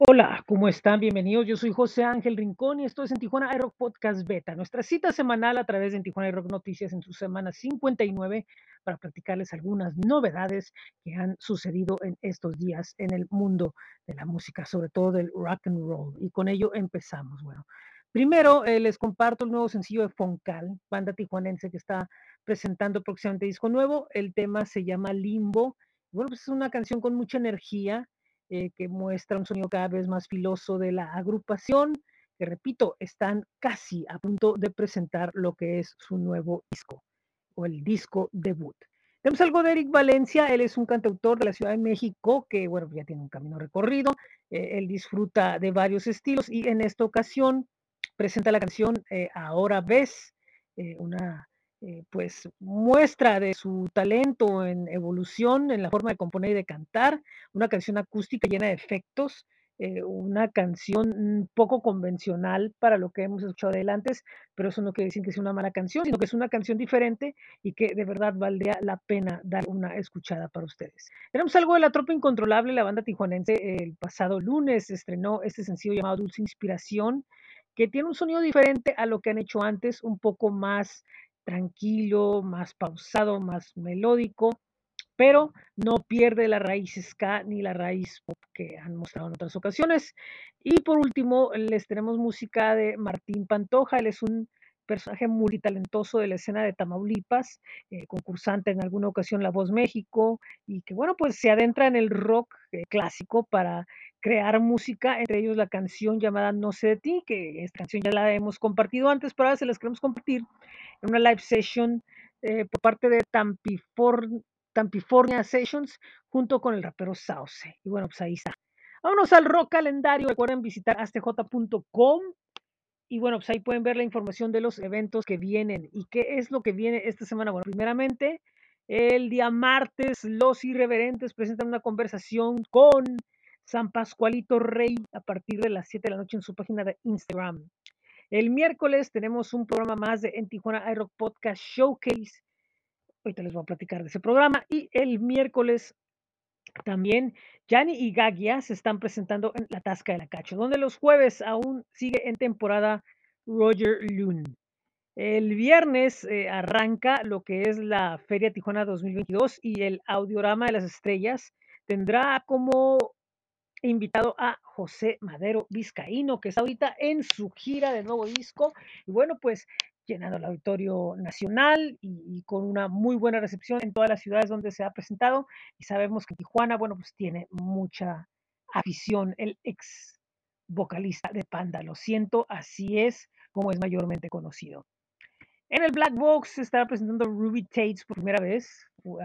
Hola, ¿cómo están? Bienvenidos. Yo soy José Ángel Rincón y esto es en Tijuana iRock Podcast Beta, nuestra cita semanal a través de en Tijuana iRock Noticias en su semana 59 para platicarles algunas novedades que han sucedido en estos días en el mundo de la música, sobre todo del rock and roll. Y con ello empezamos. Bueno, primero eh, les comparto el nuevo sencillo de Foncal, banda tijuanense que está presentando próximamente disco nuevo. El tema se llama Limbo. Bueno, pues es una canción con mucha energía eh, que muestra un sonido cada vez más filoso de la agrupación, que repito, están casi a punto de presentar lo que es su nuevo disco o el disco debut. Tenemos algo de Eric Valencia, él es un cantautor de la Ciudad de México que, bueno, ya tiene un camino recorrido, eh, él disfruta de varios estilos y en esta ocasión presenta la canción eh, Ahora ves, una eh, pues muestra de su talento en evolución en la forma de componer y de cantar, una canción acústica llena de efectos, eh, una canción un poco convencional para lo que hemos escuchado de antes, pero eso no quiere decir que sea una mala canción, sino que es una canción diferente y que de verdad valdría la pena dar una escuchada para ustedes. Tenemos algo de La Tropa Incontrolable, la banda tijuanense, el pasado lunes estrenó este sencillo llamado Dulce Inspiración, que tiene un sonido diferente a lo que han hecho antes, un poco más tranquilo, más pausado, más melódico, pero no pierde la raíz ska ni la raíz pop que han mostrado en otras ocasiones. Y por último, les tenemos música de Martín Pantoja, él es un personaje multitalentoso de la escena de Tamaulipas, eh, concursante en alguna ocasión La Voz México, y que bueno, pues se adentra en el rock eh, clásico para crear música, entre ellos la canción llamada No sé de ti, que esta canción ya la hemos compartido antes, pero ahora se las queremos compartir en una live session eh, por parte de Tampifor, Tampifornia Sessions junto con el rapero Sauce. Y bueno, pues ahí está. Vámonos al rock calendario. Recuerden visitar astj.com y bueno, pues ahí pueden ver la información de los eventos que vienen. ¿Y qué es lo que viene esta semana? Bueno, primeramente, el día martes, los irreverentes presentan una conversación con San Pascualito Rey a partir de las 7 de la noche en su página de Instagram. El miércoles tenemos un programa más de En Tijuana iRock Podcast Showcase. Ahorita les voy a platicar de ese programa. Y el miércoles también Yanni y Gagia se están presentando en La Tasca de la Cacho, donde los jueves aún sigue en temporada Roger Loon. El viernes eh, arranca lo que es la Feria Tijuana 2022 y el Audiorama de las Estrellas tendrá como invitado a José Madero Vizcaíno, que está ahorita en su gira de nuevo disco. Y bueno, pues llenando el auditorio nacional y, con una muy buena recepción en todas las ciudades donde se ha presentado. Y sabemos que Tijuana, bueno, pues tiene mucha afición. El ex vocalista de Panda, lo siento, así es como es mayormente conocido. En el Black Box se estará presentando Ruby Tates por primera vez. Uh,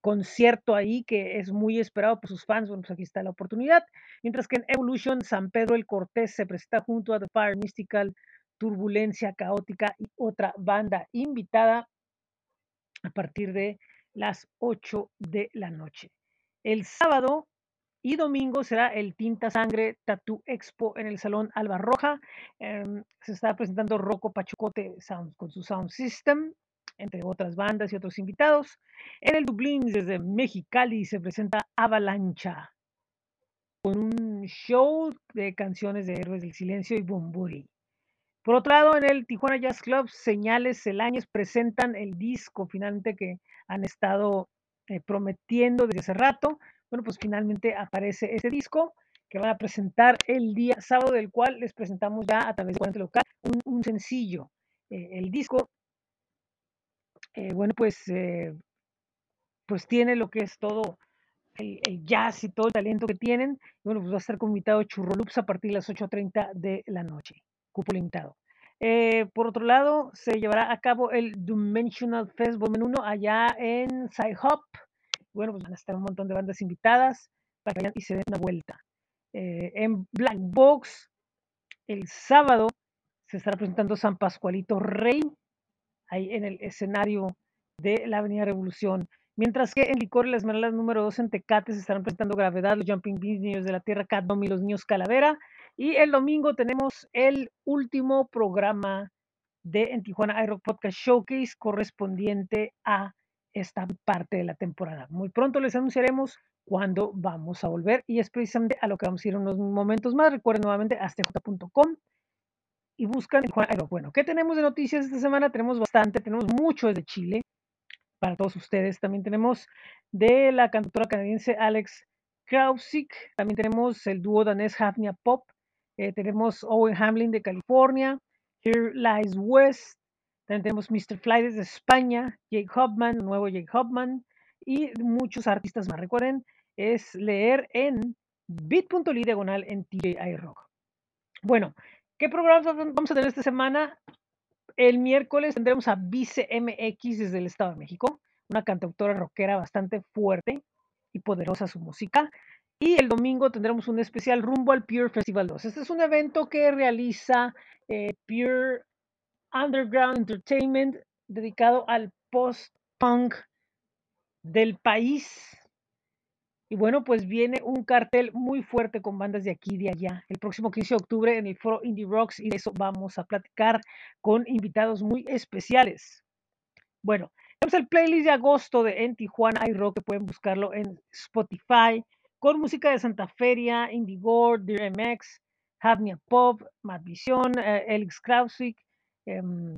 concierto ahí que es muy esperado por sus fans. Bueno, pues aquí está la oportunidad. Mientras que en Evolution, San Pedro el Cortés se presenta junto a The Fire Mystical, Turbulencia Caótica y otra banda invitada a partir de las 8 de la noche. El sábado y domingo será el Tinta Sangre Tattoo Expo en el Salón Alba Roja. Eh, se está presentando Rocco Pachucote Sound, con su Sound System, entre otras bandas y otros invitados. En el Dublín, desde Mexicali, se presenta Avalancha, con un show de canciones de Héroes del Silencio y Bumburi. Por otro lado, en el Tijuana Jazz Club, Señales Celañes presentan el disco finalmente que han estado eh, prometiendo desde hace rato. Bueno, pues finalmente aparece ese disco que van a presentar el día sábado, del cual les presentamos ya a través de Cuarente Local un, un sencillo. Eh, el disco, eh, bueno, pues, eh, pues tiene lo que es todo el, jazz y todo el talento que tienen. Bueno, pues va a estar con invitado Churrolups a partir de las 8.30 de la noche. Cupo limitado. Eh, por otro lado, se llevará a cabo el Dimensional Fest Volumen 1 allá en Sci-Hop. Bueno, pues van a estar un montón de bandas invitadas para que vayan y se den una vuelta. En Black Box, el sábado, se estará presentando San Pascualito Rey, ahí en el escenario de la Avenida Revolución. Mientras que en Licor y las Esmeraldas número 2 en Tecate se estarán presentando Gravedad, los Jumping Beans, Niños de la Tierra, Cat y los Niños Calavera. Y el domingo tenemos el último programa de En Tijuana iRock Podcast Showcase correspondiente a esta parte de la temporada. Muy pronto les anunciaremos cuándo vamos a volver y es precisamente a lo que vamos a ir unos momentos más. Recuerden nuevamente astj.com y buscan Tijuana Aero. Bueno, ¿qué tenemos de noticias esta semana? Tenemos bastante, tenemos mucho desde Chile para todos ustedes. También tenemos de la cantautora canadiense Alex Krausik, también tenemos el dúo danés Hafnia Pop, eh, tenemos Owen Hamlin de California, Here Lies West, también tenemos Mr. Fly desde España, Jake Hopman, nuevo Jake Hopman, y muchos artistas más. Recuerden, es leer en bit.ly diagonal en TJI Rock. Bueno, ¿qué programas vamos a tener esta semana? El miércoles tendremos a Vice MX desde el Estado de México, una cantautora rockera bastante fuerte y poderosa su música. Y el domingo tendremos un especial rumbo al Pure Festival 2. Este es un evento que realiza eh, Pure Underground Entertainment dedicado al post-punk del país. Y bueno, pues viene un cartel muy fuerte con bandas de aquí y de allá. El próximo 15 de octubre en el Foro Indie Rocks y de eso vamos a platicar con invitados muy especiales. Bueno, tenemos el playlist de agosto de En Tijuana iRock que pueden buscarlo en Spotify con música de Santa Feria, Indigor, Dear MX, Havnia Pop, Matt Vision, eh, Elix Krausik, em,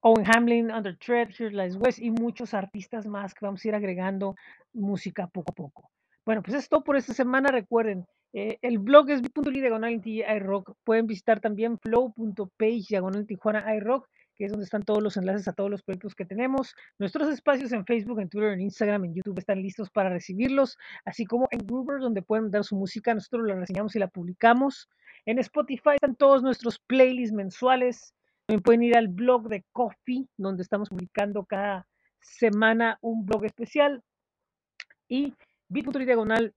Owen Hamlin, Under Threat, Here Lies West y muchos artistas más que vamos a ir agregando música poco a poco. Bueno, pues es todo por esta semana. Recuerden, eh, el blog es bit.ly diagonal iRock. Pueden visitar también flow.page diagonal Tijuana iRock, que es donde están todos los enlaces a todos los proyectos que tenemos. Nuestros espacios en Facebook, en Twitter, en Instagram, en YouTube están listos para recibirlos, así como en Groover, donde pueden dar su música. Nosotros la reseñamos y la publicamos. En Spotify están todos nuestros playlists mensuales. También pueden ir al blog de Coffee, donde estamos publicando cada semana un blog especial. Y bit.ly diagonal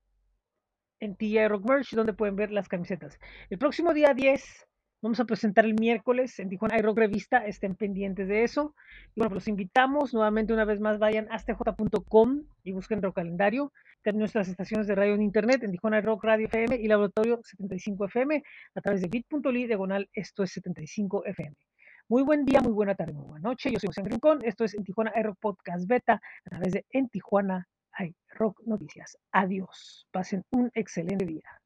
en TJ Rock Merch, donde pueden ver las camisetas. El próximo día 10 vamos a presentar el miércoles en Tijuana iRock Revista, estén pendientes de eso. Y bueno, los invitamos nuevamente una vez más, vayan a stj.com y busquen nuestro calendario. También nuestras estaciones de radio en internet en Tijuana Rock Radio FM y Laboratorio 75 FM a través de bit.ly diagonal esto es 75 FM. Muy buen día, muy buena tarde, muy buena noche. Yo soy José Rincón. Esto es en Tijuana iRock Podcast Beta a través de En Tijuana hay Rock Noticias. Adiós. Pasen un excelente día.